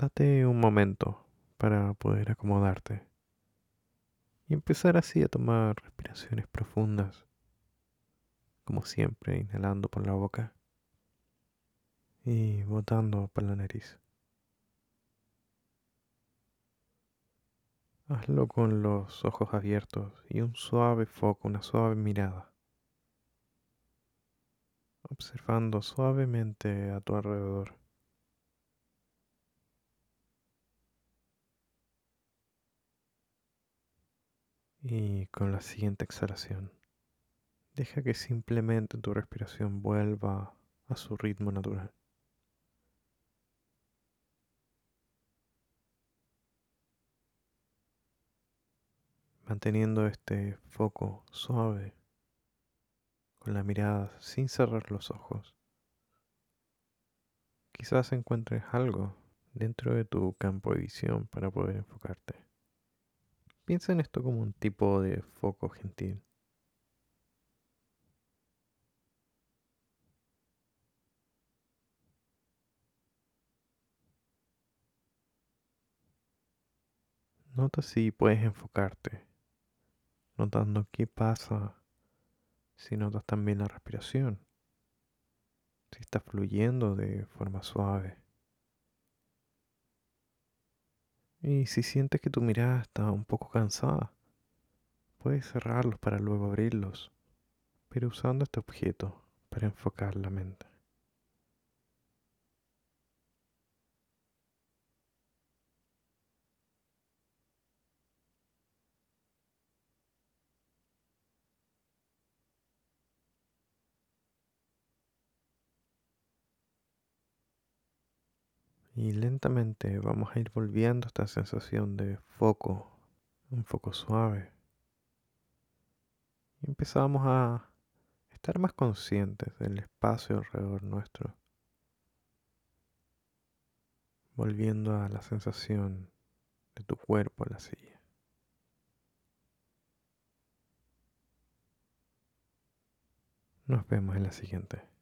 Date un momento para poder acomodarte y empezar así a tomar respiraciones profundas, como siempre, inhalando por la boca y botando por la nariz. Hazlo con los ojos abiertos y un suave foco, una suave mirada, observando suavemente a tu alrededor. Y con la siguiente exhalación, deja que simplemente tu respiración vuelva a su ritmo natural. Manteniendo este foco suave, con la mirada sin cerrar los ojos. Quizás encuentres algo dentro de tu campo de visión para poder enfocarte. Piensa en esto como un tipo de foco gentil. Nota si puedes enfocarte, notando qué pasa si notas también la respiración, si está fluyendo de forma suave. Y si sientes que tu mirada está un poco cansada, puedes cerrarlos para luego abrirlos, pero usando este objeto para enfocar la mente. Y lentamente vamos a ir volviendo a esta sensación de foco, un foco suave. Y empezamos a estar más conscientes del espacio alrededor nuestro. Volviendo a la sensación de tu cuerpo en la silla. Nos vemos en la siguiente.